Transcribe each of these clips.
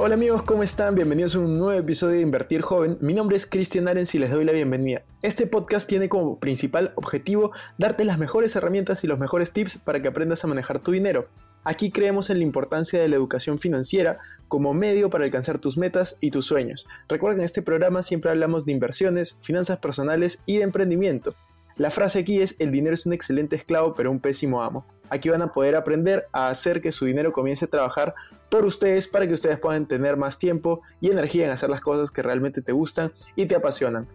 Hola amigos, ¿cómo están? Bienvenidos a un nuevo episodio de Invertir Joven. Mi nombre es Cristian Arens y les doy la bienvenida. Este podcast tiene como principal objetivo darte las mejores herramientas y los mejores tips para que aprendas a manejar tu dinero. Aquí creemos en la importancia de la educación financiera como medio para alcanzar tus metas y tus sueños. Recuerda que en este programa siempre hablamos de inversiones, finanzas personales y de emprendimiento. La frase aquí es, el dinero es un excelente esclavo pero un pésimo amo. Aquí van a poder aprender a hacer que su dinero comience a trabajar por ustedes para que ustedes puedan tener más tiempo y energía en hacer las cosas que realmente te gustan y te apasionan.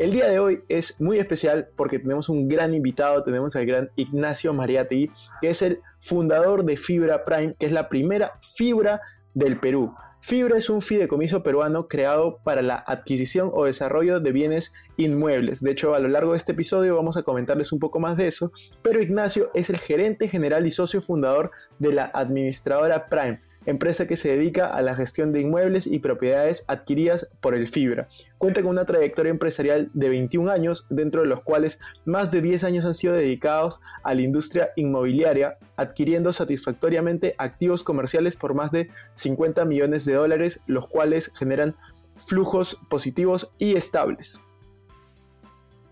El día de hoy es muy especial porque tenemos un gran invitado, tenemos al gran Ignacio Mariati, que es el fundador de Fibra Prime, que es la primera fibra del Perú. Fibra es un fideicomiso peruano creado para la adquisición o desarrollo de bienes inmuebles. De hecho, a lo largo de este episodio vamos a comentarles un poco más de eso, pero Ignacio es el gerente general y socio fundador de la administradora Prime, empresa que se dedica a la gestión de inmuebles y propiedades adquiridas por el Fibra. Cuenta con una trayectoria empresarial de 21 años, dentro de los cuales más de 10 años han sido dedicados a la industria inmobiliaria, adquiriendo satisfactoriamente activos comerciales por más de 50 millones de dólares, los cuales generan flujos positivos y estables.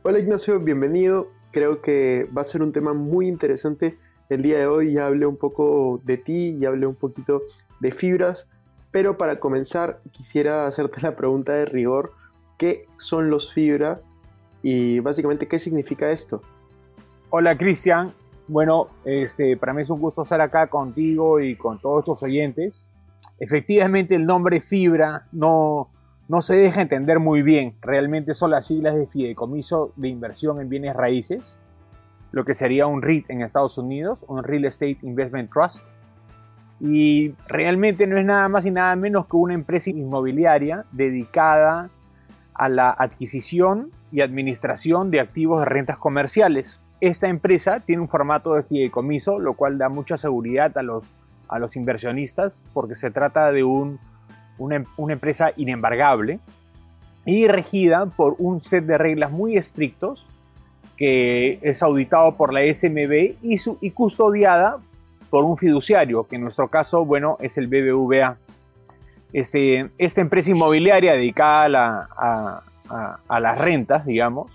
Hola Ignacio, bienvenido. Creo que va a ser un tema muy interesante el día de hoy ya hablé un poco de ti, y hablé un poquito de fibras, pero para comenzar quisiera hacerte la pregunta de rigor, ¿qué son los fibra y básicamente qué significa esto? Hola Cristian, bueno, este, para mí es un gusto estar acá contigo y con todos estos oyentes. Efectivamente el nombre fibra no, no se deja entender muy bien, realmente son las siglas de fideicomiso de inversión en bienes raíces lo que sería un REIT en Estados Unidos, un Real Estate Investment Trust. Y realmente no es nada más y nada menos que una empresa inmobiliaria dedicada a la adquisición y administración de activos de rentas comerciales. Esta empresa tiene un formato de fideicomiso, lo cual da mucha seguridad a los, a los inversionistas porque se trata de un, una, una empresa inembargable y regida por un set de reglas muy estrictos que es auditado por la SMB y, custodiada por un fiduciario, que en nuestro caso, bueno, es el BBVA. Este, esta empresa inmobiliaria dedicada a, a, las rentas, digamos,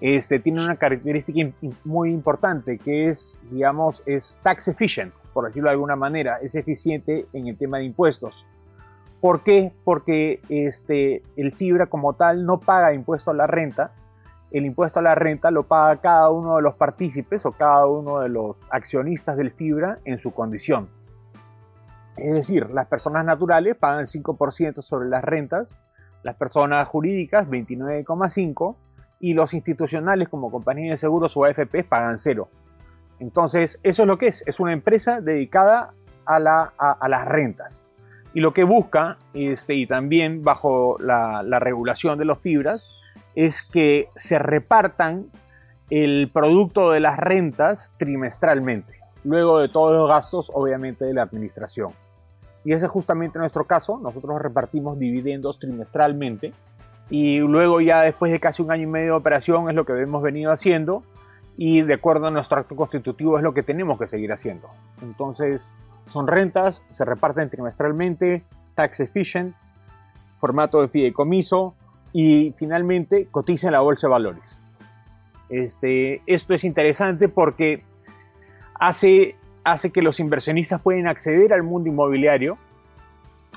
este, tiene una característica muy importante que es, digamos, es tax efficient, por decirlo de alguna manera, es eficiente en el tema de impuestos. ¿Por qué? Porque este, el fibra como tal no paga impuesto a la renta, el impuesto a la renta lo paga cada uno de los partícipes o cada uno de los accionistas del fibra en su condición. Es decir, las personas naturales pagan el 5% sobre las rentas, las personas jurídicas 29,5% y los institucionales como compañías de seguros o AFP pagan cero. Entonces, eso es lo que es, es una empresa dedicada a, las rentas. Y lo que busca, este, y también bajo la, la regulación de los fibras, es que se repartan el producto de las rentas trimestralmente, luego de todos los gastos, obviamente, de la administración. Y ese es justamente nuestro caso, nosotros repartimos dividendos trimestralmente y luego ya después de casi un año y medio de operación es lo que hemos venido haciendo y de acuerdo a nuestro acto constitutivo es lo que tenemos que seguir haciendo. Entonces, son rentas, se reparten trimestralmente, tax efficient, formato de fideicomiso, y finalmente cotiza en la bolsa de valores. Este, esto es interesante porque hace, hace que los inversionistas pueden acceder al mundo inmobiliario,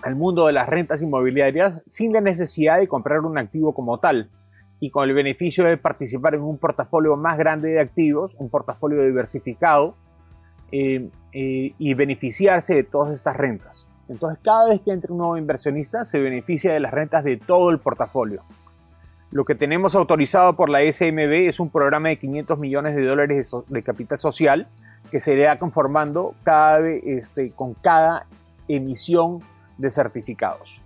al mundo de las rentas inmobiliarias, sin la necesidad de comprar un activo como tal y con el beneficio de participar en un portafolio más grande de activos, un portafolio diversificado eh, eh, y beneficiarse de todas estas rentas. Entonces, cada vez que entra un nuevo inversionista, se beneficia de las rentas de todo el portafolio. Lo que tenemos autorizado por la SMB es un programa de 500 millones de dólares de, capital social que se irá conformando cada, este, con cada emisión de certificados.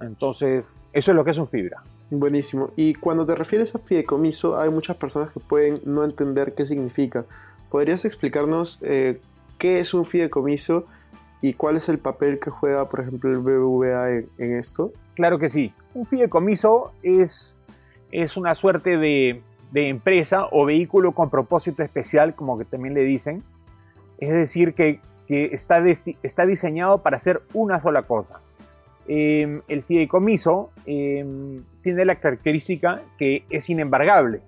Entonces, eso es lo que es un fibra. Buenísimo. Y cuando te refieres a fideicomiso, hay muchas personas que pueden no entender qué significa. ¿Podrías explicarnos eh, qué es un fideicomiso ¿Y cuál es el papel que juega, por ejemplo, el BBVA en, esto? Claro que sí. Un fideicomiso es, es una suerte de, de empresa o vehículo con propósito especial, como que también le dicen. Es decir, que, está, está diseñado para hacer una sola cosa. Em, el fideicomiso em, tiene la característica que es inembargable,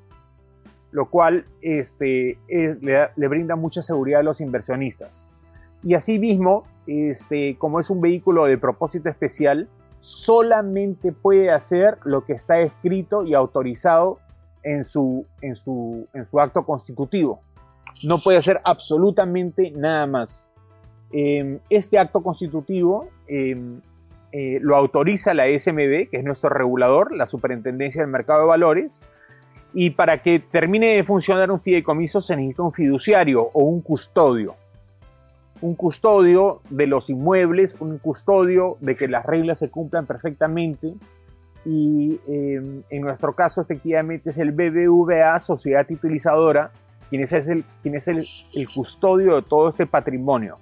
lo cual este, le, brinda mucha seguridad a los inversionistas. Y asimismo, este, como es un vehículo de propósito especial, solamente puede hacer lo que está escrito y autorizado en su, acto constitutivo. No puede hacer absolutamente nada más. Em, este acto constitutivo em, eh, lo autoriza la SMB, que es nuestro regulador, la Superintendencia del Mercado de Valores, y para que termine de funcionar un fideicomiso se necesita un fiduciario o un custodio. Un custodio de los inmuebles, un custodio de que las reglas se cumplan perfectamente, y em, en nuestro caso efectivamente es el BBVA, sociedad titulizadora, quien es el, quien es el, custodio de todo este patrimonio.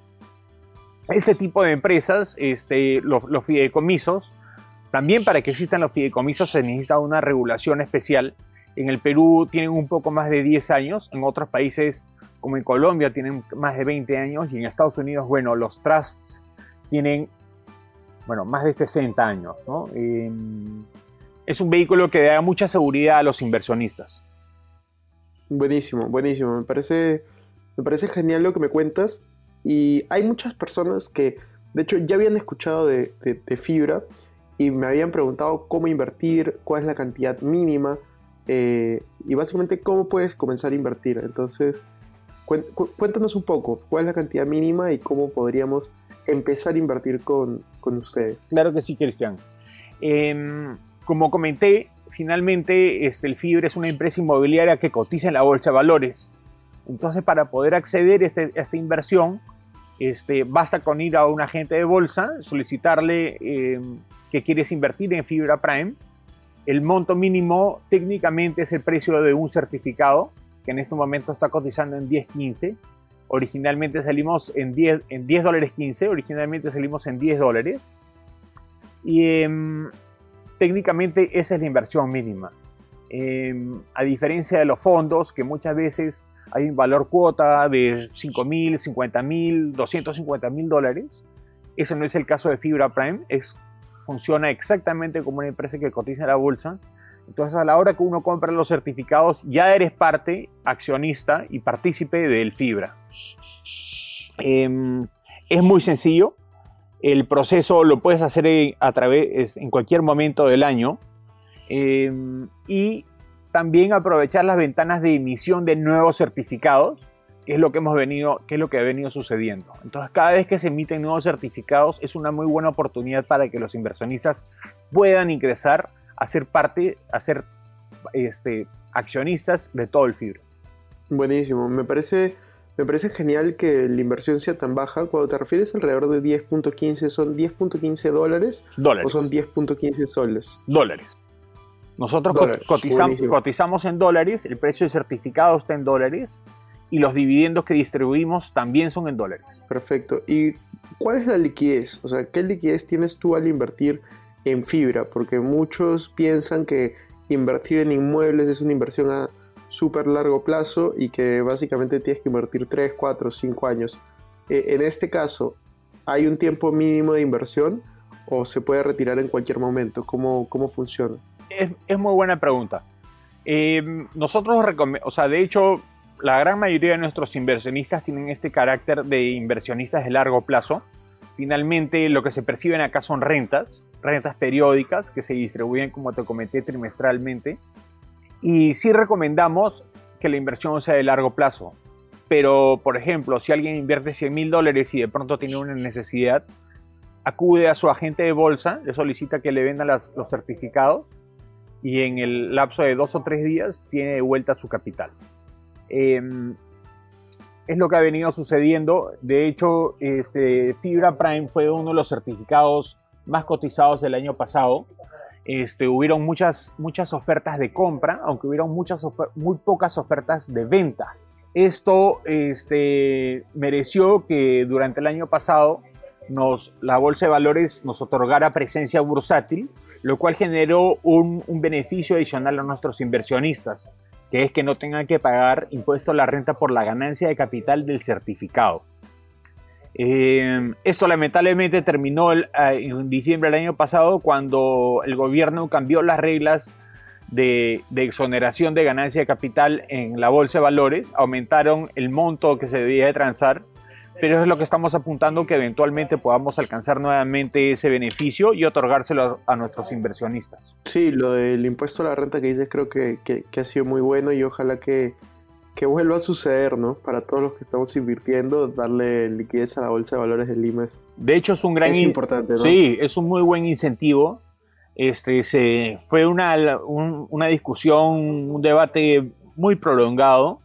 Este tipo de empresas, este, los, los, fideicomisos, también para que existan los fideicomisos se necesita una regulación especial. En el Perú tienen un poco más de 10 años, en otros países como en Colombia tienen más de 20 años y en Estados Unidos, bueno, los trusts tienen bueno, más de 60 años. ¿no? Em, es un vehículo que da mucha seguridad a los inversionistas. Buenísimo, buenísimo. Me parece, me parece genial lo que me cuentas. Y hay muchas personas que, de hecho, ya habían escuchado de, fibra y me habían preguntado cómo invertir, cuál es la cantidad mínima eh, y básicamente cómo puedes comenzar a invertir. Entonces, cuéntanos un poco cuál es la cantidad mínima y cómo podríamos empezar a invertir con, ustedes. Claro que sí, Cristian. Em, como comenté, finalmente este, el FIBRE es una empresa inmobiliaria que cotiza en la bolsa de valores. Entonces, para poder acceder a, este, esta inversión, este, basta con ir a un agente de bolsa, solicitarle em, que quieres invertir en Fibra Prime. El monto mínimo técnicamente es el precio de un certificado, que en este momento está cotizando en 10.15 Originalmente salimos en 10, en 10 dólares 15, originalmente salimos en 10 dólares. Y em, técnicamente esa es la inversión mínima. Em, a diferencia de los fondos, que muchas veces hay un valor cuota de 5 mil, 50 mil, 250 mil dólares. Eso no es el caso de Fibra Prime. Es, funciona exactamente como una empresa que cotiza en la bolsa entonces a la hora que uno compra los certificados ya eres parte, accionista y partícipe del Fibra. Em, es muy sencillo. El proceso lo puedes hacer a través en cualquier momento del año. Em, y también aprovechar las ventanas de emisión de nuevos certificados, que es lo que hemos venido, que es lo que ha venido sucediendo. Entonces, cada vez que se emiten nuevos certificados es una muy buena oportunidad para que los inversionistas puedan ingresar a ser parte, a ser este, accionistas de todo el fibra. Buenísimo, me parece, me parece genial que la inversión sea tan baja. Cuando te refieres alrededor de 10.15, ¿son 10.15 dólares? Dólares. ¿O son 10.15 soles? Dólares. Nosotros Cotizamos, cotizamos en dólares, el precio del certificado está en dólares y los dividendos que distribuimos también son en dólares. Perfecto. ¿Y cuál es la liquidez? O sea, ¿qué liquidez tienes tú al invertir en fibra, porque muchos piensan que invertir en inmuebles es una inversión a súper largo plazo y que básicamente tienes que invertir 3, 4, 5 años. Eh, en este caso, ¿hay un tiempo mínimo de inversión o se puede retirar en cualquier momento? ¿Cómo, cómo funciona? Es, muy buena pregunta. Eh, nosotros, o sea, de hecho, la gran mayoría de nuestros inversionistas tienen este carácter de inversionistas de largo plazo. Finalmente, lo que se perciben acá son rentas rentas periódicas que se distribuyen, como te comenté, trimestralmente. Y sí recomendamos que la inversión sea de largo plazo. Pero, por ejemplo, si alguien invierte 100 mil dólares y de pronto tiene una necesidad, acude a su agente de bolsa, le solicita que le venda los certificados y en el lapso de dos o tres días tiene de vuelta su capital. Em, es lo que ha venido sucediendo. De hecho, este, Fibra Prime fue uno de los certificados más cotizados del año pasado. Este, hubieron muchas, muchas ofertas de compra, aunque hubieron muchas muy pocas ofertas de venta. Esto este, mereció que durante el año pasado nos, la Bolsa de Valores nos otorgara presencia bursátil, lo cual generó un, beneficio adicional a nuestros inversionistas, que es que no tengan que pagar impuesto a la renta por la ganancia de capital del certificado. Eh, esto lamentablemente terminó eh, en diciembre del año pasado cuando el gobierno cambió las reglas de, exoneración de ganancia de capital en la bolsa de valores, aumentaron el monto que se debía de transar, pero es lo que estamos apuntando que eventualmente podamos alcanzar nuevamente ese beneficio y otorgárselo a, nuestros inversionistas. Sí, lo del impuesto a la renta que dices creo que ha sido muy bueno y ojalá que que vuelva a suceder, ¿no? Para todos los que estamos invirtiendo, darle liquidez a la bolsa de valores del IMEX. De hecho, es un gran... Es importante, ¿no? Sí, es un muy buen incentivo. Este, se, fue una, una discusión, un debate muy prolongado.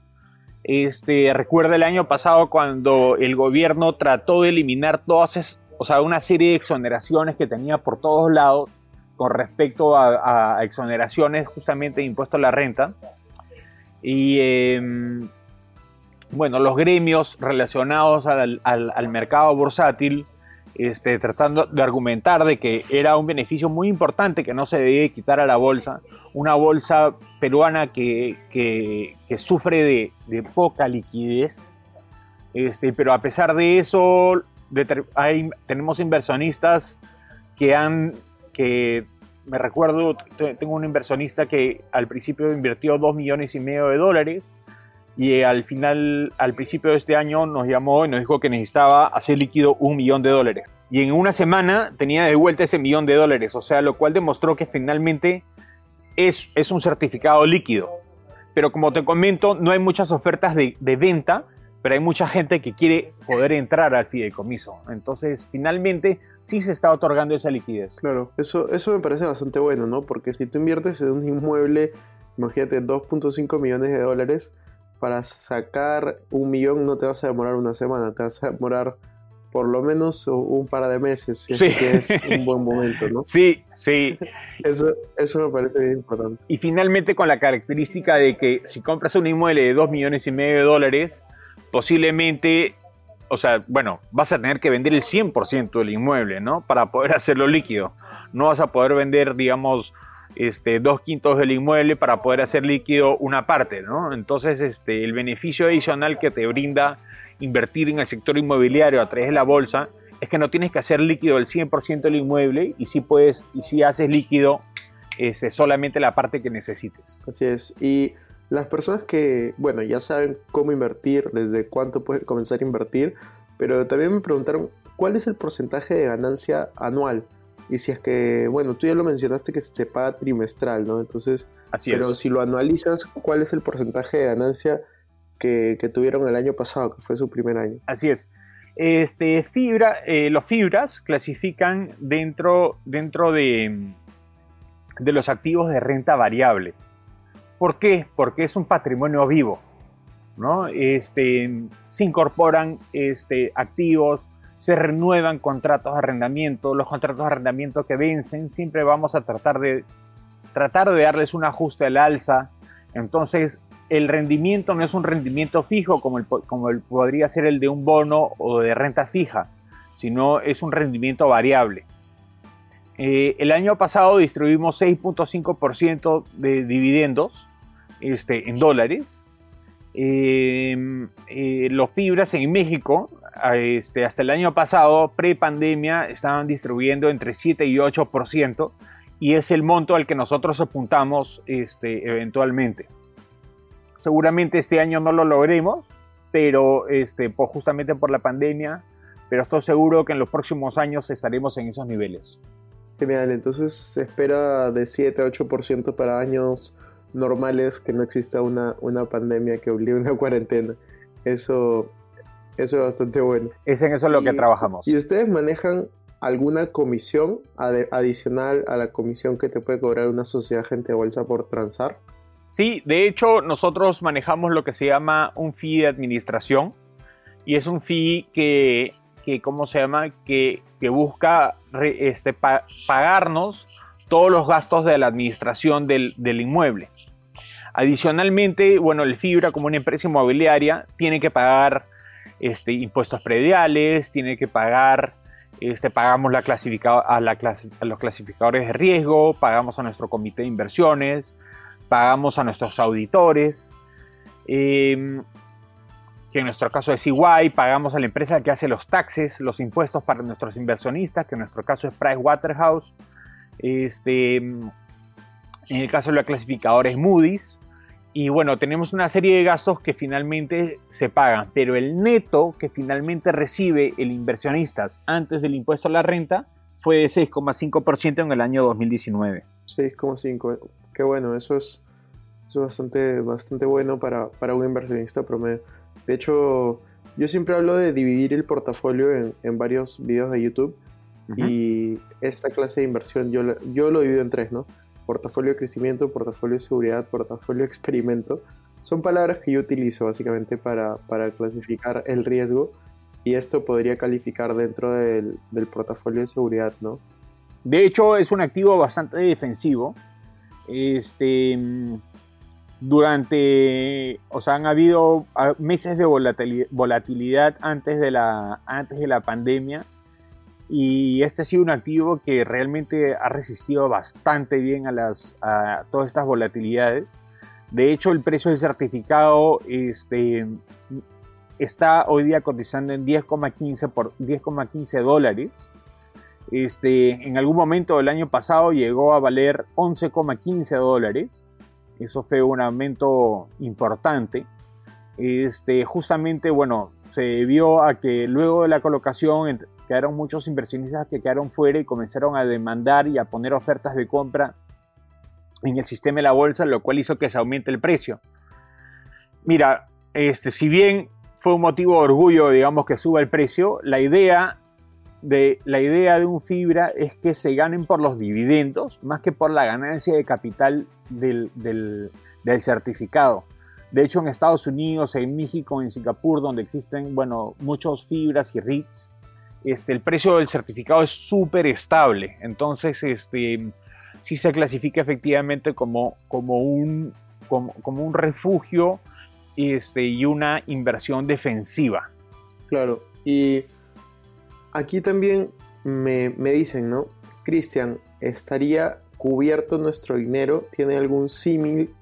Este, recuerda el año pasado cuando el gobierno trató de eliminar todas, o sea, una serie de exoneraciones que tenía por todos lados con respecto a, a exoneraciones justamente de impuesto a la renta y em, bueno, los gremios relacionados al, mercado bursátil, este, tratando de argumentar de que era un beneficio muy importante que no se debía quitar a la bolsa, una bolsa peruana que, sufre de, poca liquidez, este, pero a pesar de eso tenemos inversionistas que han que me recuerdo, tengo un inversionista que al principio invirtió 2 millones y medio de dólares y al final, al principio de este año nos llamó y nos dijo que necesitaba hacer líquido un millón de dólares. Y en una semana tenía de vuelta ese millón de dólares, o sea, lo cual demostró que finalmente es, es un certificado líquido. Pero como te comento, no hay muchas ofertas de, de venta pero hay mucha gente que quiere poder entrar al fideicomiso. Entonces, finalmente, sí se está otorgando esa liquidez. Claro, eso, eso me parece bastante bueno, ¿no? Porque si tú inviertes en un inmueble, imagínate, 2.5 millones de dólares, para sacar un millón no te vas a demorar una semana, te vas a demorar por lo menos un par de meses, si es que es un buen momento, ¿no? Sí, sí. Eso, eso me parece bien importante. Y finalmente con la característica de que si compras un inmueble de 2 millones y medio de dólares, posiblemente, o sea, bueno, vas a tener que vender el 100% del inmueble, ¿no? Para poder hacerlo líquido. No vas a poder vender, digamos, este, dos quintos del inmueble para poder hacer líquido una parte, ¿no? Entonces, este, el beneficio adicional que te brinda invertir en el sector inmobiliario a través de la bolsa es que no tienes que hacer líquido el 100% del inmueble y si puedes, y si haces líquido este, solamente la parte que necesites. Así es. Y las personas que, bueno, ya saben cómo invertir, desde cuánto pueden comenzar a invertir, pero también me preguntaron cuál es el porcentaje de ganancia anual. Y si es que, bueno, tú ya lo mencionaste que se paga trimestral, ¿no? Entonces, Así pero si lo anualizas, ¿cuál es el porcentaje de ganancia que, tuvieron el año pasado, que fue su primer año? Así es. Este, fibra, eh, los fibras clasifican dentro, dentro de, de los activos de renta variable. ¿Por qué? Porque es un patrimonio vivo, ¿no? Este, se incorporan este, activos, se renuevan contratos de arrendamiento, los contratos de arrendamiento que vencen, siempre vamos a tratar de, tratar de darles un ajuste al alza. Entonces, el rendimiento no es un rendimiento fijo como, el, como el, podría ser el de un bono o de renta fija, sino es un rendimiento variable. Eh, el año pasado distribuimos 6.5% de dividendos este, en dólares. Em, eh, los fibras en México, este, hasta el año pasado, pre-pandemia, estaban distribuyendo entre 7 y 8%, y es el monto al que nosotros apuntamos este, eventualmente. Seguramente este año no lo logremos, pero este, pues justamente por la pandemia, pero estoy seguro que en los próximos años estaremos en esos niveles. Genial, entonces se espera de 7 a 8% para años normales que no exista una, una pandemia que obligue a una cuarentena. Eso, eso es bastante bueno. Es en eso lo que trabajamos. ¿Y ustedes manejan alguna comisión adicional a la comisión que te puede cobrar una sociedad gente de bolsa por transar? Sí, de hecho nosotros manejamos lo que se llama un fee de administración y es un fee que, que ¿cómo se llama? Que, que busca este, pagarnos todos los gastos de la administración del, del inmueble. Adicionalmente, bueno, el Fibra como una empresa inmobiliaria tiene que pagar este, impuestos prediales, tiene que pagar, este, pagamos la a, los clasificadores de riesgo, pagamos a nuestro comité de inversiones, pagamos a nuestros auditores, em, que en nuestro caso es igual, pagamos a la empresa que hace los taxes, los impuestos para nuestros inversionistas, que en nuestro caso es Pricewaterhouse. Este, en el caso de la clasificadora es Moody's. Y bueno, tenemos una serie de gastos que finalmente se pagan, pero el neto que finalmente recibe el inversionista antes del impuesto a la renta fue de 6,5% en el año 2019. 6,5%, qué bueno, eso es, bastante, bastante bueno para, para un inversionista promedio. De hecho, yo siempre hablo de dividir el portafolio en, varios videos de YouTube y esta clase de inversión yo, yo lo divido en tres, ¿no? Portafolio de crecimiento, portafolio de seguridad, portafolio de experimento. Son palabras que yo utilizo básicamente para, clasificar el riesgo y esto podría calificar dentro del, del portafolio de seguridad, ¿no? De hecho, es un activo bastante defensivo. Este, durante, o sea, han habido ah, meses de volatilidad antes de la, antes de la pandemia y este ha sido un activo que realmente ha resistido bastante bien a, las, a todas estas volatilidades. De hecho, el precio del certificado este, está hoy día cotizando en 10,15 por 10,15 dólares. Este, en algún momento del año pasado llegó a valer 11,15 dólares eso fue un aumento importante. Este, justamente, bueno, se vio a que luego de la colocación quedaron muchos inversionistas que quedaron fuera y comenzaron a demandar y a poner ofertas de compra en el sistema de la bolsa, lo cual hizo que se aumente el precio. Mira, este, si bien fue un motivo de orgullo, digamos, que suba el precio, la idea de, la idea de un fibra es que se ganen por los dividendos más que por la ganancia de capital del, certificado. De hecho, en Estados Unidos, en México, en Singapur, donde existen, bueno, muchos fibras y REITs, este, el precio del certificado es súper estable. Entonces, este, sí se clasifica efectivamente como, como, un, como, un refugio este, y una inversión defensiva. Claro, y aquí también me, me dicen, ¿no? Cristian, ¿estaría cubierto nuestro dinero? ¿Tiene algún símil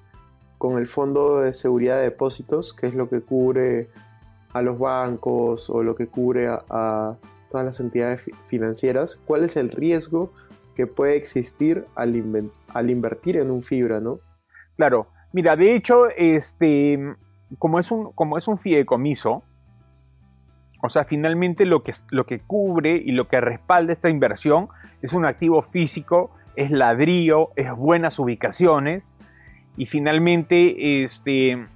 con el Fondo de Seguridad de Depósitos, que es lo que cubre a los bancos o lo que cubre a, todas las entidades financieras? ¿Cuál es el riesgo que puede existir al, al invertir en un fibra, no? Claro, mira, de hecho, este, como es un, como es un fideicomiso, o sea, finalmente lo que, lo que cubre y lo que respalda esta inversión es un activo físico es ladrillo, es buenas ubicaciones y finalmente este,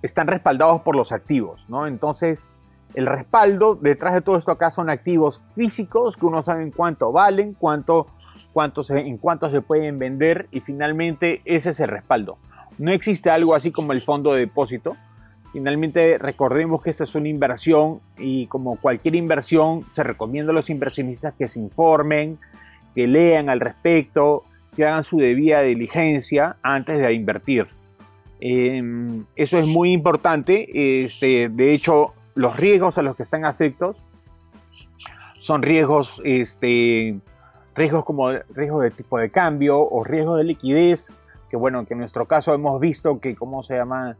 están respaldados por los activos, ¿no? Entonces, el respaldo detrás de todo esto acá son activos físicos que uno sabe en cuánto valen, cuánto, cuánto en cuánto se pueden vender y finalmente ese es el respaldo. No existe algo así como el fondo de depósito, Finalmente, recordemos que esta es una inversión y como cualquier inversión, se recomienda a los inversionistas que se informen, que lean al respecto, que hagan su debida diligencia antes de invertir. Em, eso es muy importante. Este, de hecho, los riesgos a los que están afectos son riesgos, este, riesgos como riesgos de tipo de cambio o riesgos de liquidez, que bueno, que en nuestro caso hemos visto que, ¿cómo se llama?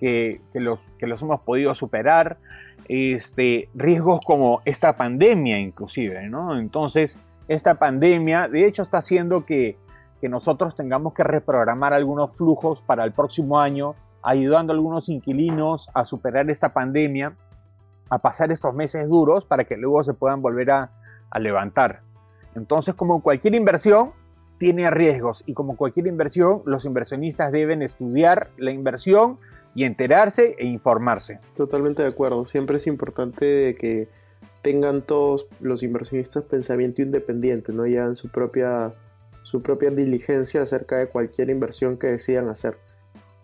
que, los, que los hemos podido superar, este, riesgos como esta pandemia inclusive, ¿no? Entonces, esta pandemia de hecho está haciendo que, que nosotros tengamos que reprogramar algunos flujos para el próximo año, ayudando a algunos inquilinos a superar esta pandemia, a pasar estos meses duros para que luego se puedan volver a, a levantar. Entonces, como cualquier inversión, tiene riesgos y como cualquier inversión, los inversionistas deben estudiar la inversión y enterarse e informarse. Totalmente de acuerdo. Siempre es importante que tengan todos los inversionistas pensamiento independiente, no llevan su propia, su propia diligencia acerca de cualquier inversión que decidan hacer.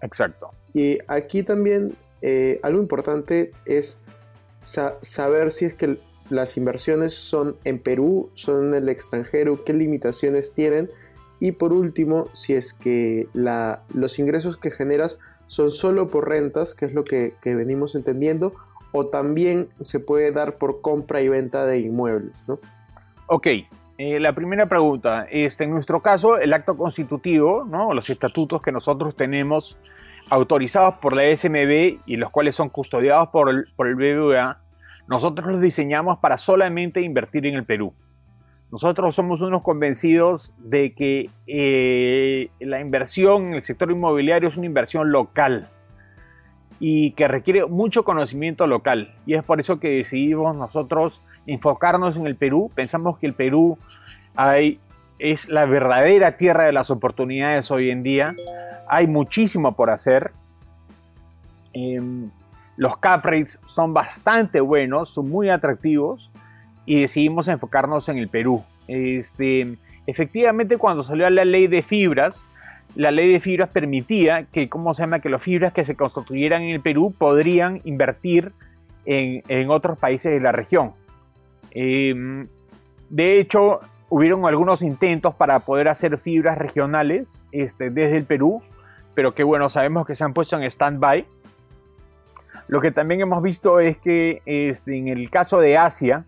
Exacto. Y aquí también eh, algo importante es saber si es que las inversiones son en Perú, son en el extranjero, qué limitaciones tienen y por último, si es que los ingresos que generas son solo por rentas, que es lo que, venimos entendiendo, o también se puede dar por compra y venta de inmuebles, ¿no? Ok, Eh, la primera pregunta, este, en nuestro caso, el acto constitutivo, ¿no? los estatutos que nosotros tenemos autorizados por la SMB y los cuales son custodiados por el, por el BBVA, nosotros los diseñamos para solamente invertir en el Perú. Nosotros somos unos convencidos de que eh, la inversión en el sector inmobiliario es una inversión local y que requiere mucho conocimiento local. Y es por eso que decidimos nosotros enfocarnos en el Perú. Pensamos que el Perú hay, es la verdadera tierra de las oportunidades hoy en día. Hay muchísimo por hacer. Em, los cap rates son bastante buenos, son muy atractivos y decidimos enfocarnos en el Perú. Este, efectivamente, cuando salió la ley de fibras, la ley de fibras permitía que, ¿cómo se llama?, que las fibras que se construyeran en el Perú podrían invertir en, otros países de la región. Em, de hecho, hubieron algunos intentos para poder hacer fibras regionales este, desde el Perú, pero que bueno, sabemos que se han puesto en stand-by. Lo que también hemos visto es que este, en el caso de Asia,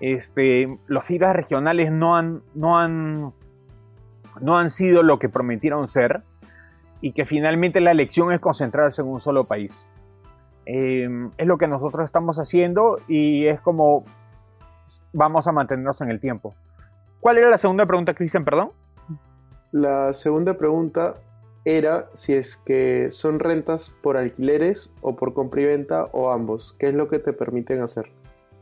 este, los fibras regionales no han, no, han, no han sido lo que prometieron ser y que finalmente la elección es concentrarse en un solo país. Em, es lo que nosotros estamos haciendo y es como vamos a mantenernos en el tiempo. ¿Cuál era la segunda pregunta, Cristian? Perdón. La segunda pregunta era si es que son rentas por alquileres o por compra y venta o ambos. ¿Qué es lo que te permiten hacer?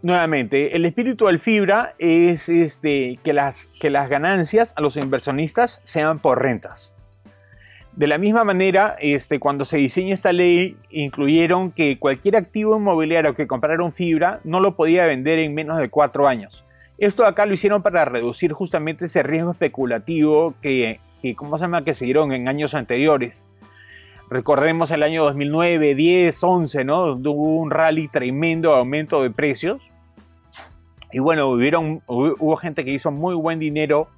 Nuevamente, el espíritu del fibra es este, que, las, que las ganancias a los inversionistas sean por rentas. De la misma manera, este, cuando se diseña esta ley, incluyeron que cualquier activo inmobiliario que comprara un fibra no lo podía vender en menos de cuatro años. Esto acá lo hicieron para reducir justamente ese riesgo especulativo que, que, ¿cómo se llama? que se dieron en años anteriores. Recordemos el año 2009, 10, 11, ¿no? Hubo un rally tremendo aumento de precios y bueno, hubo, gente que hizo muy buen dinero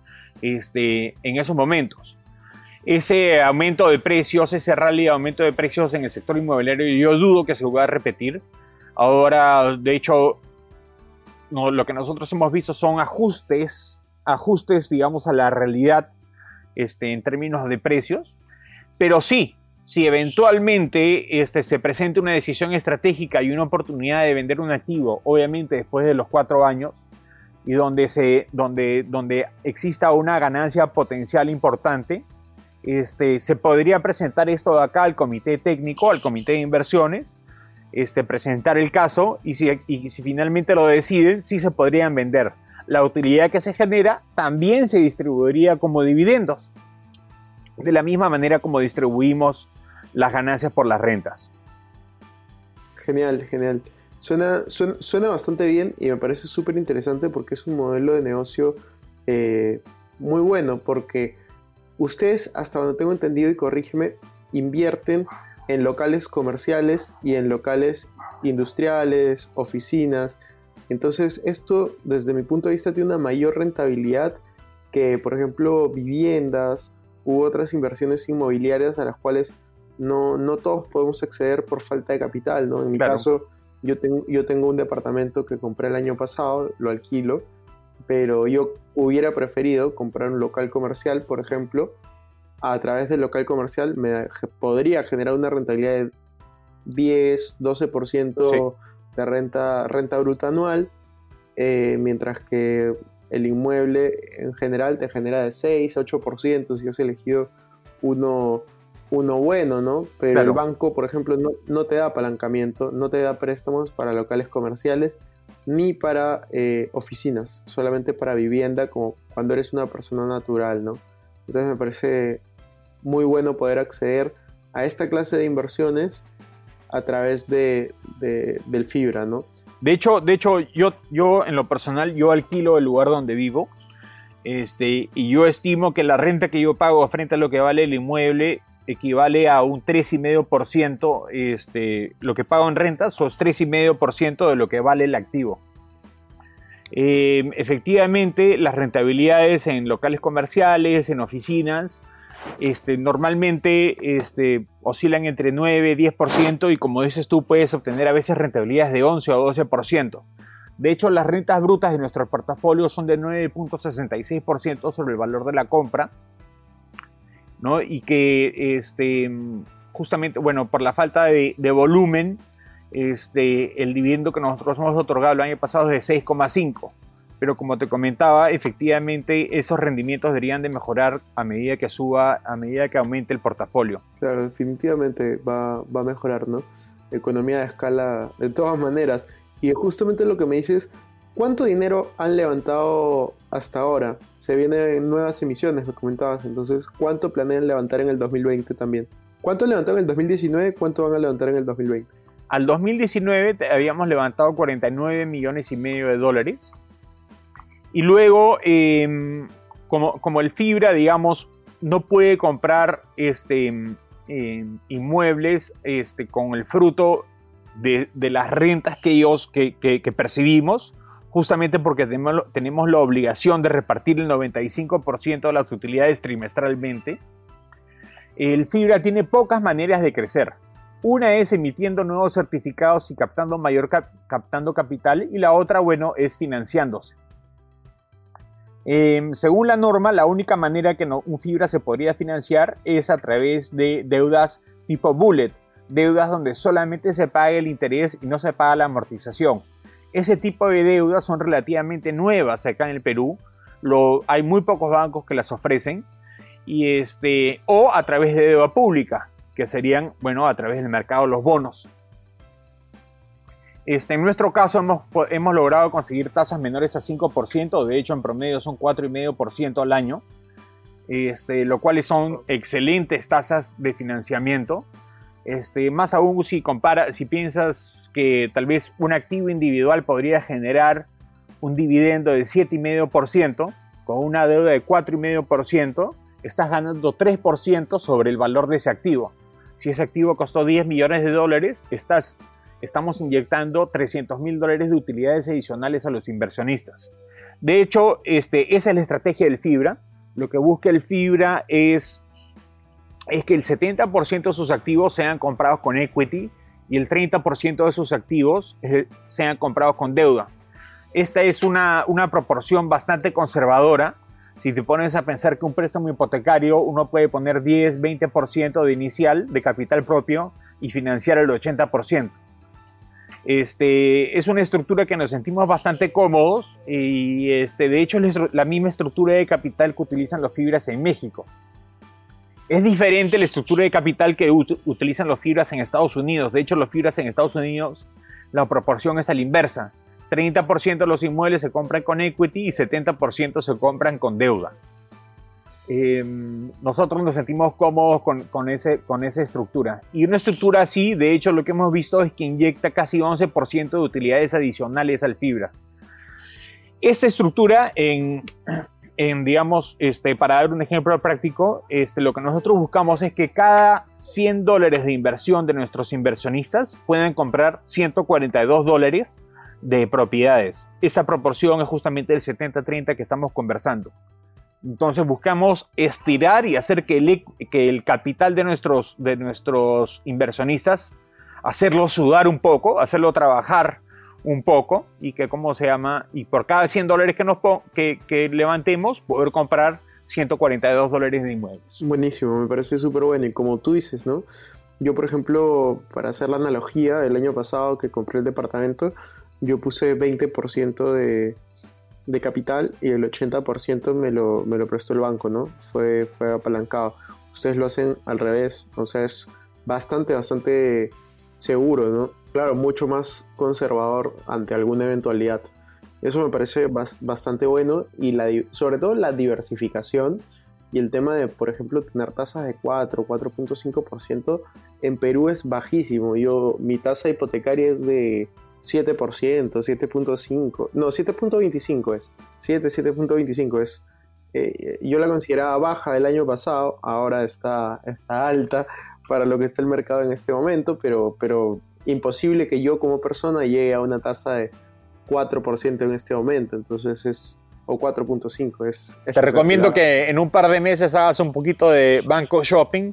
este, en esos momentos. Ese aumento de precios, ese rally de aumento de precios en el sector inmobiliario, yo dudo que se va a repetir. Ahora, de hecho, lo que nosotros hemos visto son ajustes, ajustes, digamos, a la realidad este, en términos de precios. Pero sí, si eventualmente este, se presenta una decisión estratégica y una oportunidad de vender un activo, obviamente después de los cuatro años, y donde, se, donde, donde exista una ganancia potencial importante, este, se podría presentar esto de acá al comité técnico, al comité de inversiones, este, presentar el caso y si, y si finalmente lo deciden, sí se podrían vender. La utilidad que se genera también se distribuiría como dividendos, de la misma manera como distribuimos las ganancias por las rentas. Genial, genial. Suena, suena, bastante bien y me parece súper interesante porque es un modelo de negocio eh, muy bueno porque ustedes, hasta donde tengo entendido y corrígeme, invierten en locales comerciales y en locales industriales, oficinas. Entonces esto desde mi punto de vista tiene una mayor rentabilidad que por ejemplo viviendas u otras inversiones inmobiliarias a las cuales no, no todos podemos acceder por falta de capital, ¿no? En mi caso, yo tengo, yo tengo un departamento que compré el año pasado, lo alquilo, pero yo hubiera preferido comprar un local comercial, por ejemplo, a través del local comercial me podría generar una rentabilidad de 10, 12% de renta, renta bruta anual, eh, mientras que el inmueble en general te genera de 6, 8% si has elegido uno uno bueno, ¿no? Pero el banco, por ejemplo, no, te da apalancamiento, no te da préstamos para locales comerciales ni para eh, oficinas, solamente para vivienda, como cuando eres una persona natural, ¿no? Entonces me parece muy bueno poder acceder a esta clase de inversiones a través de, del fibra, ¿no? De hecho, de hecho yo, yo en lo personal, yo alquilo el lugar donde vivo este, y yo estimo que la renta que yo pago frente a lo que vale el inmueble equivale a un 3,5%, este, lo que pago en rentas, son 3,5% de lo que vale el activo. Em, efectivamente, las rentabilidades en locales comerciales, en oficinas, este, normalmente este, oscilan entre 9 y 10% y como dices tú puedes obtener a veces rentabilidades de 11 o 12%. De hecho, las rentas brutas de nuestro portafolio son de 9.66% sobre el valor de la compra. Y que este, justamente, bueno, por la falta de, volumen, el dividendo que nosotros hemos otorgado el año pasado es de 6,5 pero como te comentaba, efectivamente esos rendimientos deberían de mejorar a medida que suba, a medida que aumente el portafolio. Claro, definitivamente va, va a mejorar, ¿no? Economía de escala de todas maneras. Y justamente lo que me dices, ¿cuánto dinero han levantado hasta ahora? Se vienen nuevas emisiones, me comentabas, entonces, ¿cuánto planean levantar en el 2020 también? ¿Cuánto levantaron en el 2019? ¿Cuánto van a levantar en el 2020? Al 2019 habíamos levantado 49 millones y medio de dólares y luego, em, como, el fibra, digamos, no puede comprar este, em, inmuebles este, con el fruto de, las rentas que ellos que, percibimos, justamente porque tenemos, tenemos, la obligación de repartir el 95% de las utilidades trimestralmente, el fibra tiene pocas maneras de crecer. Una es emitiendo nuevos certificados y captando mayor captando capital y la otra, bueno, es financiándose. Em, según la norma, la única manera que un fibra se podría financiar es a través de deudas tipo bullet, deudas donde solamente se paga el interés y no se paga la amortización. Ese tipo de deudas son relativamente nuevas acá en el Perú. hay muy pocos bancos que las ofrecen. Y este, o a través de deuda pública, que serían, bueno, a través del mercado los bonos. Este, en nuestro caso hemos, hemos logrado conseguir tasas menores a 5%, de hecho en promedio son 4,5% al año, este, lo cual son excelentes tasas de financiamiento. Este, más aún si, compara, si piensas que tal vez un activo individual podría generar un dividendo de 7,5% con una deuda de 4,5%, estás ganando 3% sobre el valor de ese activo. Si ese activo costó 10 millones de dólares, estás estamos inyectando 300 mil dólares de utilidades adicionales a los inversionistas. De hecho, este, esa es la estrategia del Fibra. Lo que busca el Fibra es, es que el 70% de sus activos sean comprados con equity y el 30% de sus activos eh, sean comprados con deuda. Esta es una, una proporción bastante conservadora. Si te pones a pensar que un préstamo hipotecario uno puede poner 10, 20% de inicial de capital propio y financiar el 80%. Este, es una estructura que nos sentimos bastante cómodos y este, de hecho es la misma estructura de capital que utilizan los fibras en México. Es diferente la estructura de capital que utilizan los fibras en Estados Unidos. De hecho, los fibras en Estados Unidos la proporción es a la inversa. 30% de los inmuebles se compran con equity y 70% se compran con deuda. Em, nosotros nos sentimos cómodos con, ese, con esa estructura. Y una estructura así, de hecho, lo que hemos visto es que inyecta casi 11% de utilidades adicionales al fibra. Esta estructura, en, digamos, este, para dar un ejemplo práctico, este, lo que nosotros buscamos es que cada 100 dólares de inversión de nuestros inversionistas puedan comprar 142 dólares de propiedades. Esta proporción es justamente el 70-30 que estamos conversando. Entonces buscamos estirar y hacer que el, que el capital de nuestros, de nuestros inversionistas, hacerlo sudar un poco, hacerlo trabajar un poco y que, ¿cómo se llama? Y por cada 100 dólares que, nos que, que levantemos, poder comprar 142 dólares de inmuebles. Buenísimo, me parece súper bueno. Y como tú dices, ¿no? Yo, por ejemplo, para hacer la analogía, el año pasado que compré el departamento, yo puse 20% de, de capital y el 80% me lo, me lo prestó el banco, ¿no? Fue, fue apalancado. Ustedes lo hacen al revés, o sea, es bastante, bastante seguro, ¿no? Claro, mucho más conservador ante alguna eventualidad. Eso me parece bastante bueno y la, sobre todo la diversificación y el tema de, por ejemplo, tener tasas de 4, 4.5% en Perú es bajísimo. Yo, mi tasa hipotecaria es de 7%, 7.5%, no, 7.25 es, 7, 7.25 es. Eh, yo la consideraba baja el año pasado, ahora está, está alta para lo que está el mercado en este momento, pero, pero imposible que yo como persona llegue a una tasa de 4% en este momento, entonces es, o 4.5 es, Te recomiendo que en un par de meses hagas un poquito de banco shopping,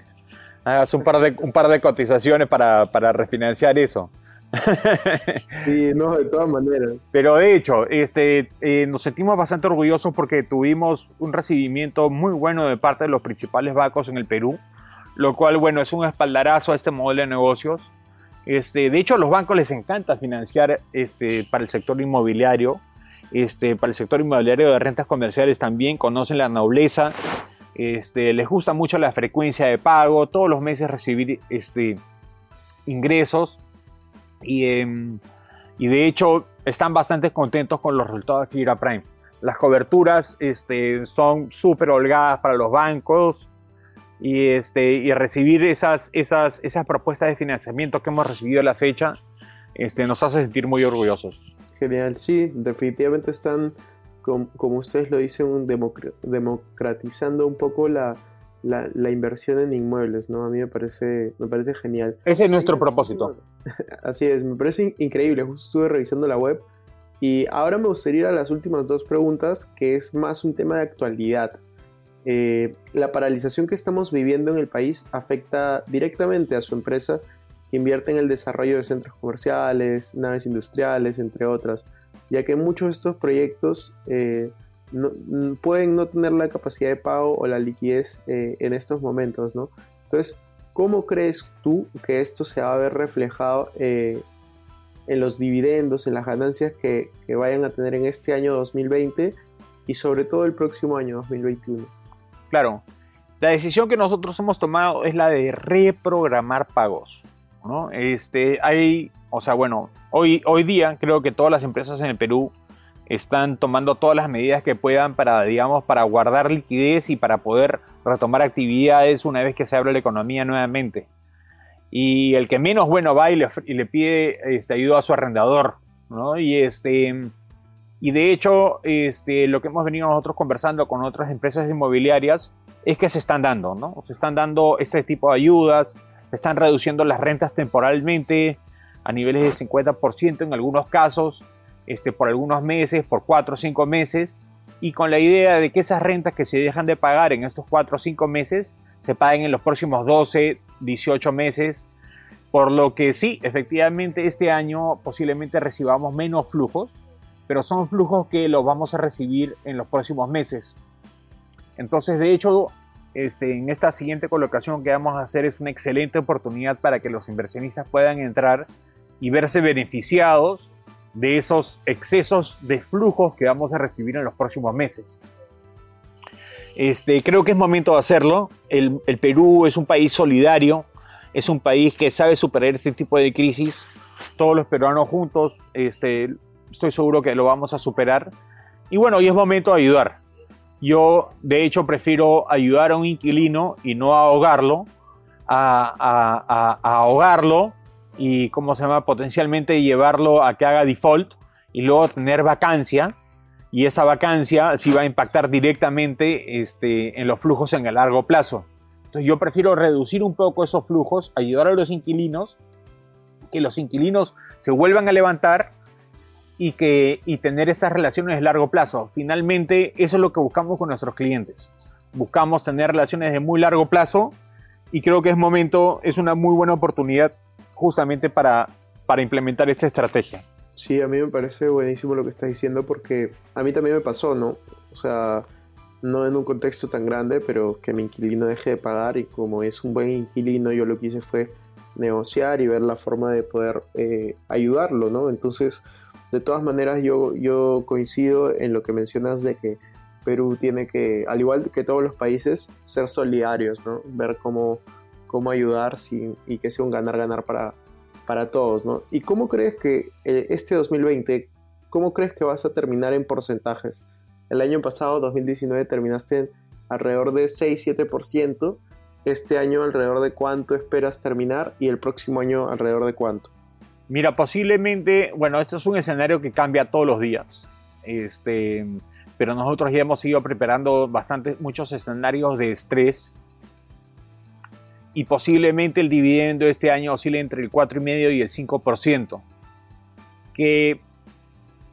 hagas un par de, un par de cotizaciones para, para refinanciar eso sí, no, de todas maneras. Pero de hecho, este, eh, nos sentimos bastante orgullosos porque tuvimos un recibimiento muy bueno de parte de los principales bancos en el Perú, lo cual, bueno, es un espaldarazo a este modelo de negocios. Este, de hecho, a los bancos les encanta financiar este, para el sector inmobiliario, este, para el sector inmobiliario de rentas comerciales también conocen la nobleza, este, les gusta mucho la frecuencia de pago, todos los meses recibir este, ingresos Em, y, de hecho están bastante contentos con los resultados de Fibra Prime. Las coberturas este, son súper holgadas para los bancos y, este, y recibir esas, esas, esas propuestas de financiamiento que hemos recibido a la fecha este, nos hace sentir muy orgullosos. Genial, sí, definitivamente están, como, como ustedes lo dicen, democratizando un poco la, la, inversión en inmuebles, ¿no? A mí me parece, me parece genial. Ese es nuestro propósito. Así es, me parece increíble. Justo estuve revisando la web y ahora me gustaría ir a las últimas dos preguntas, que es más un tema de actualidad. Eh, la paralización que estamos viviendo en el país afecta directamente a su empresa que invierte en el desarrollo de centros comerciales, naves industriales, entre otras, ya que muchos de estos proyectos eh, pueden no tener la capacidad de pago o la liquidez eh, en estos momentos, ¿no? Entonces, ¿cómo crees tú que esto se va a ver reflejado eh, en los dividendos, en las ganancias que, que, vayan a tener en este año 2020 y sobre todo el próximo año 2021? Claro, la decisión que nosotros hemos tomado es la de reprogramar pagos, ¿no? Este, hay, o sea, bueno, hoy, hoy día creo que todas las empresas en el Perú están tomando todas las medidas que puedan para, digamos, para guardar liquidez y para poder retomar actividades una vez que se abra la economía nuevamente. Y el que menos bueno va y le, pide este, ayuda a su arrendador, ¿no? Y este... Y de hecho, este, lo que hemos venido nosotros conversando con otras empresas inmobiliarias es que se están dando, ¿no? Se están dando este tipo de ayudas, se están reduciendo las rentas temporalmente a niveles de 50% en algunos casos, este, por algunos meses, por cuatro o cinco meses, y con la idea de que esas rentas que se dejan de pagar en estos cuatro o cinco meses se paguen en los próximos 12, 18 meses, por lo que sí, efectivamente este año posiblemente recibamos menos flujos, pero son flujos que los vamos a recibir en los próximos meses. Entonces, de hecho, este, en esta siguiente colocación que vamos a hacer es una excelente oportunidad para que los inversionistas puedan entrar y verse beneficiados de esos excesos de flujos que vamos a recibir en los próximos meses. Este, creo que es momento de hacerlo. El, Perú es un país solidario, es un país que sabe superar este tipo de crisis. Todos los peruanos juntos, este, estoy seguro que lo vamos a superar. Y bueno, hoy es momento de ayudar. Yo, de hecho, prefiero ayudar a un inquilino y no ahogarlo, a ahogarlo y cómo se llama potencialmente llevarlo a que haga default y luego tener vacancia y esa vacancia sí va a impactar directamente este, en los flujos en el largo plazo. Entonces yo prefiero reducir un poco esos flujos, ayudar a los inquilinos, que los inquilinos se vuelvan a levantar y, que, y tener esas relaciones de largo plazo. Finalmente eso es lo que buscamos con nuestros clientes. Buscamos tener relaciones de muy largo plazo y creo que es momento, es una muy buena oportunidad justamente para, para implementar esta estrategia. Sí, a mí me parece buenísimo lo que estás diciendo porque a mí también me pasó, ¿no? O sea, no en un contexto tan grande, pero que mi inquilino deje de pagar y como es un buen inquilino, yo lo que hice fue negociar y ver la forma de poder eh, ayudarlo, ¿no? Entonces, de todas maneras, yo, yo coincido en lo que mencionas de que Perú tiene que, al igual que todos los países, ser solidarios, ¿no? Ver cómo cómo ayudar y que sea un ganar-ganar para, para todos, ¿no? ¿Y cómo crees que eh, este 2020, cómo crees que vas a terminar en porcentajes? El año pasado, 2019, terminaste alrededor de 6-7%. Este año alrededor de cuánto esperas terminar y el próximo año alrededor de cuánto. Mira, posiblemente, bueno, esto es un escenario que cambia todos los días. Este, pero nosotros ya hemos ido preparando bastante, muchos escenarios de estrés y posiblemente el dividendo este año oscile entre el 4,5 y el 5%, que,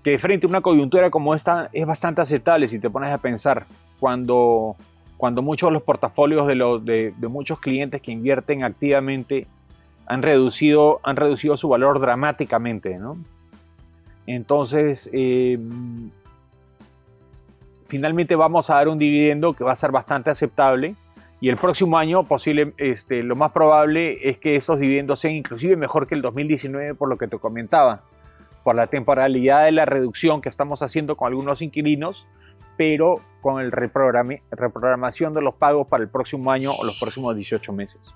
que frente a una coyuntura como esta es bastante aceptable si te pones a pensar, cuando, cuando muchos de los portafolios de, los, de, muchos clientes que invierten activamente han reducido, han reducido su valor dramáticamente, ¿no? Entonces, eh, finalmente vamos a dar un dividendo que va a ser bastante aceptable y el próximo año posible, este, lo más probable es que esos dividendos sean inclusive mejor que el 2019 por lo que te comentaba, por la temporalidad de la reducción que estamos haciendo con algunos inquilinos, pero con el reprogramación de los pagos para el próximo año o los próximos 18 meses.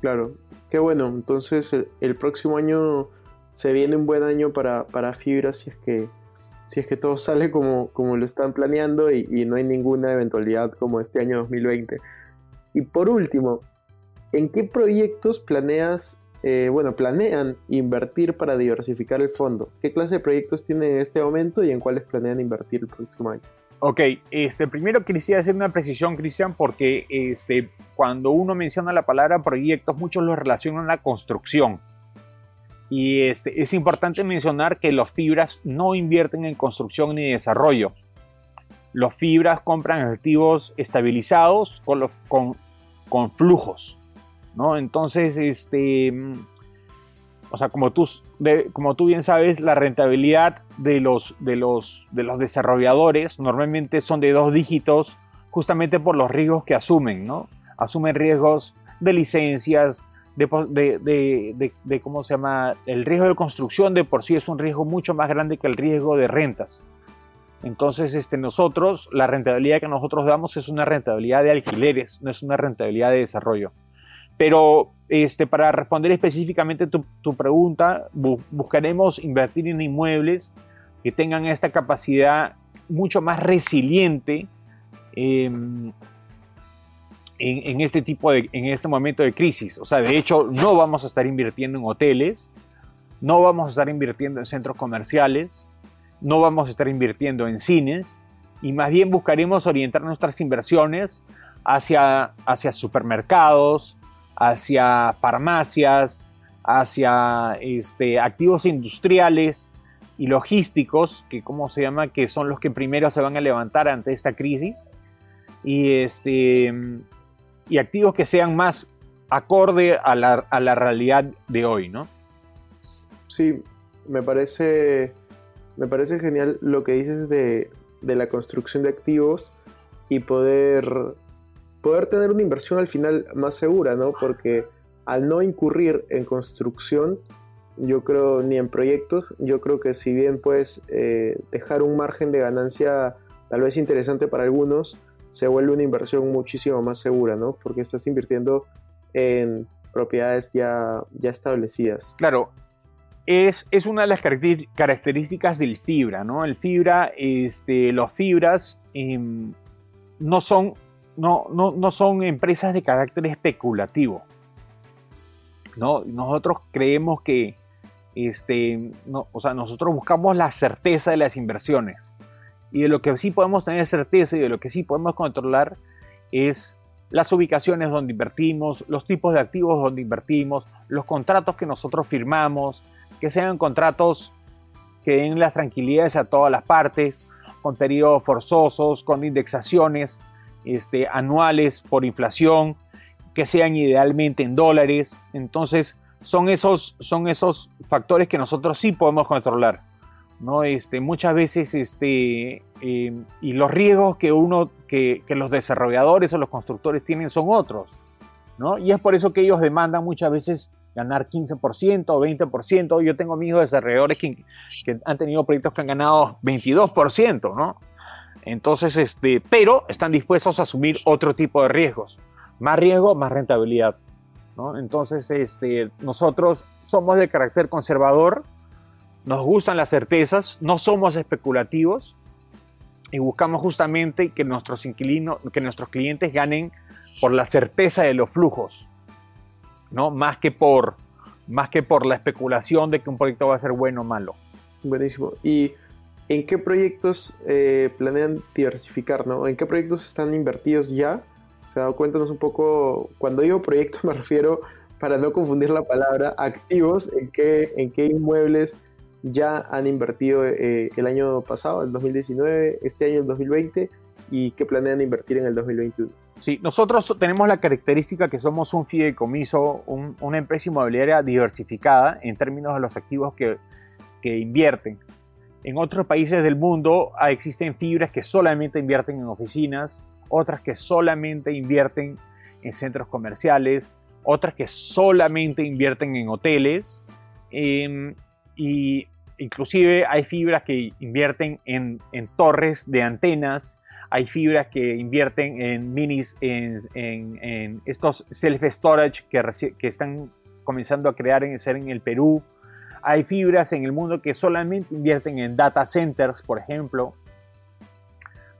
Claro, qué bueno. Entonces el, próximo año se viene un buen año para, para Fibra si es que si es que todo sale como, como lo están planeando y, no hay ninguna eventualidad como este año 2020. Y por último, ¿en qué proyectos planeas, eh, bueno, planean invertir para diversificar el fondo? ¿Qué clase de proyectos tiene en este momento y en cuáles planean invertir el próximo año? Ok, este, primero quisiera hacer una precisión, Cristian, porque este, cuando uno menciona la palabra proyectos, muchos lo relacionan a la construcción. Y este, es importante mencionar que los fibras no invierten en construcción ni desarrollo. Los fibras compran activos estabilizados con, con, con flujos. ¿no? Entonces, este, o sea, como tú, como tú bien sabes, la rentabilidad de los, de, los, de los desarrolladores normalmente son de dos dígitos justamente por los riesgos que asumen, ¿no? Asumen riesgos de licencias, de, cómo se llama, el riesgo de construcción de por sí es un riesgo mucho más grande que el riesgo de rentas. Entonces, este, nosotros, la rentabilidad que nosotros damos es una rentabilidad de alquileres, no es una rentabilidad de desarrollo. Pero este, para responder específicamente tu, tu pregunta, buscaremos invertir en inmuebles que tengan esta capacidad mucho más resiliente eh, en, este tipo de, en este momento de crisis. O sea, de hecho, no vamos a estar invirtiendo en hoteles, no vamos a estar invirtiendo en centros comerciales, no vamos a estar invirtiendo en cines, y más bien buscaremos orientar nuestras inversiones hacia, hacia supermercados, hacia farmacias, hacia este, activos industriales y logísticos, que como se llama, que son los que primero se van a levantar ante esta crisis. Y este, y activos que sean más acorde a la, realidad de hoy, ¿no? Sí, me parece, me parece genial lo que dices de, la construcción de activos y poder, poder tener una inversión al final más segura, ¿no? Porque al no incurrir en construcción, yo creo, ni en proyectos, yo creo que si bien puedes eh, dejar un margen de ganancia tal vez interesante para algunos, se vuelve una inversión muchísimo más segura, ¿no? Porque estás invirtiendo en propiedades ya, ya establecidas. Claro, es, es, una de las características del fibra, ¿no? El fibra, este, los fibras em, no, son, no, no, son empresas de carácter especulativo, ¿no? Nosotros creemos que, este, no, o sea, nosotros buscamos la certeza de las inversiones. Y de lo que sí podemos tener certeza y de lo que sí podemos controlar es las ubicaciones donde invertimos, los tipos de activos donde invertimos, los contratos que nosotros firmamos, que sean contratos que den las tranquilidades a todas las partes, con periodos forzosos, con indexaciones este, anuales por inflación, que sean idealmente en dólares. Entonces, son esos, son esos factores que nosotros sí podemos controlar. ¿No? Este, muchas veces, este, em, y los riesgos que uno, que, los desarrolladores o los constructores tienen son otros, ¿no? Y es por eso que ellos demandan muchas veces ganar 15% o 20%. Yo tengo amigos desarrolladores que, que han tenido proyectos que han ganado 22%, ¿no? Entonces, este, pero están dispuestos a asumir otro tipo de riesgos. Más riesgo, más rentabilidad. ¿no? Entonces, este, nosotros somos de carácter conservador, nos gustan las certezas, no somos especulativos y buscamos justamente que nuestros inquilinos, que nuestros clientes ganen por la certeza de los flujos, ¿no? Más que por más que por la especulación de que un proyecto va a ser bueno o malo. Buenísimo. ¿Y en qué proyectos eh, planean diversificar, no? ¿En qué proyectos están invertidos ya? O sea, cuéntanos un poco, cuando digo proyecto me refiero, para no confundir la palabra, activos, en qué, en qué inmuebles ya han invertido eh, el año pasado, el 2019, este año el 2020 y qué planean invertir en el 2021? Sí, nosotros tenemos la característica que somos un fideicomiso, una empresa inmobiliaria diversificada en términos de los activos que, que invierten. En otros países del mundo ah, existen fibras que solamente invierten en oficinas, otras que solamente invierten en centros comerciales, otras que solamente invierten en hoteles, em, y inclusive hay fibras que invierten en, torres de antenas hay fibras que invierten en minis, en, estos self-storage que, que, están comenzando a crear en, en el Perú. Hay fibras en el mundo que solamente invierten en data centers, por ejemplo.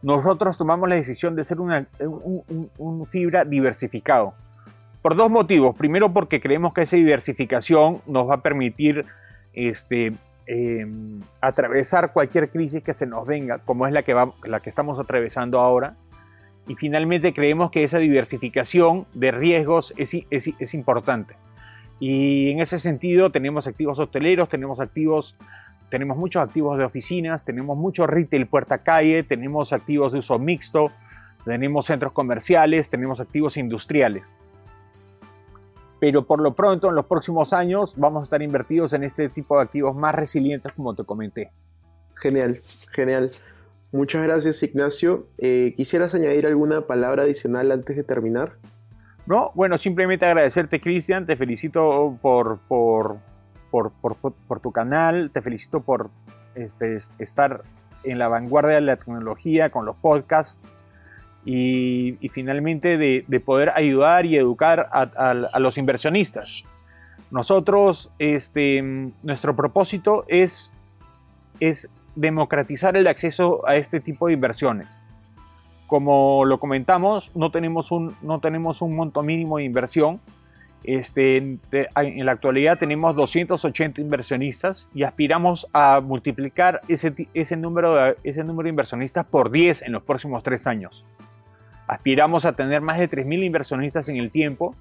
Nosotros tomamos la decisión de ser una, un, fibra diversificado. Por dos motivos. Primero porque creemos que esa diversificación nos va a permitir este, Em, atravesar cualquier crisis que se nos venga, como es la que, la que estamos atravesando ahora. Y finalmente creemos que esa diversificación de riesgos es, es, importante. Y en ese sentido tenemos activos hoteleros, tenemos activos tenemos muchos activos de oficinas, tenemos mucho retail puerta calle, tenemos activos de uso mixto, tenemos centros comerciales, tenemos activos industriales pero por lo pronto en los próximos años vamos a estar invertidos en este tipo de activos más resilientes como te comenté. Genial, genial. Muchas gracias Ignacio. Eh, ¿Quisieras añadir alguna palabra adicional antes de terminar? No, bueno, simplemente agradecerte Cristian, te felicito por, por, por, por, tu canal, te felicito por este, estar en la vanguardia de la tecnología con los podcasts y, finalmente de, poder ayudar y educar a, los inversionistas. Nosotros, este, nuestro propósito es, democratizar el acceso a este tipo de inversiones. Como lo comentamos, no tenemos un, no tenemos un monto mínimo de inversión. Este, en la actualidad tenemos 280 inversionistas y aspiramos a multiplicar ese, ese, número ese número de inversionistas por 10 en los próximos tres años. Aspiramos a tener más de 3.000 inversionistas en el tiempo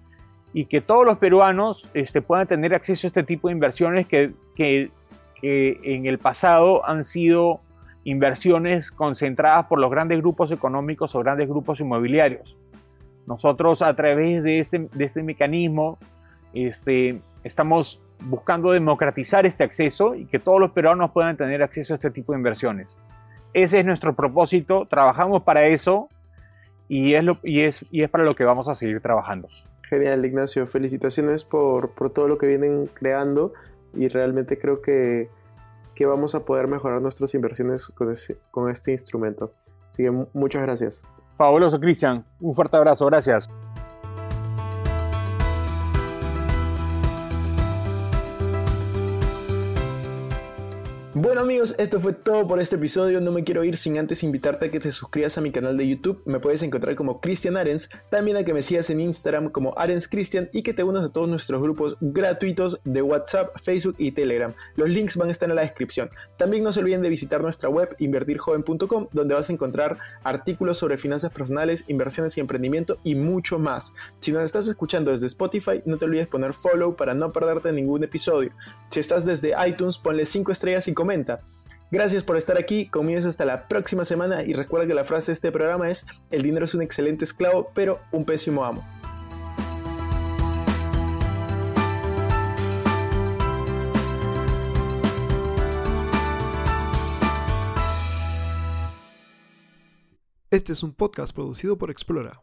y que todos los peruanos este, puedan tener acceso a este tipo de inversiones que, que, en el pasado han sido inversiones concentradas por los grandes grupos económicos o grandes grupos inmobiliarios. Nosotros a través de este, de este mecanismo este, estamos buscando democratizar este acceso y que todos los peruanos puedan tener acceso a este tipo de inversiones. Ese es nuestro propósito, trabajamos para eso y es, lo, y es, y es para lo que vamos a seguir trabajando. Genial, Ignacio. Felicitaciones por, por todo lo que vienen creando y realmente creo que, que vamos a poder mejorar nuestras inversiones con, con este instrumento. Así que muchas gracias. Fabuloso, Cristian. Un fuerte abrazo. Gracias. Bueno amigos, esto fue todo por este episodio. No me quiero ir sin antes invitarte a que te suscribas a mi canal de YouTube. Me puedes encontrar como Cristian Arens. También a que me sigas en Instagram como Arens Cristian y que te unas a todos nuestros grupos gratuitos de WhatsApp, Facebook y Telegram. Los links van a estar en la descripción. También no se olviden de visitar nuestra web invertirjoven.com donde vas a encontrar artículos sobre finanzas personales, inversiones y emprendimiento y mucho más. Si nos estás escuchando desde Spotify, no te olvides poner follow para no perderte ningún episodio. Si estás desde iTunes, ponle 5 estrellas y Gracias por estar aquí, conmigo hasta la próxima semana y recuerda que la frase de este programa es, el dinero es un excelente esclavo, pero un pésimo amo. Este es un podcast producido por Explora.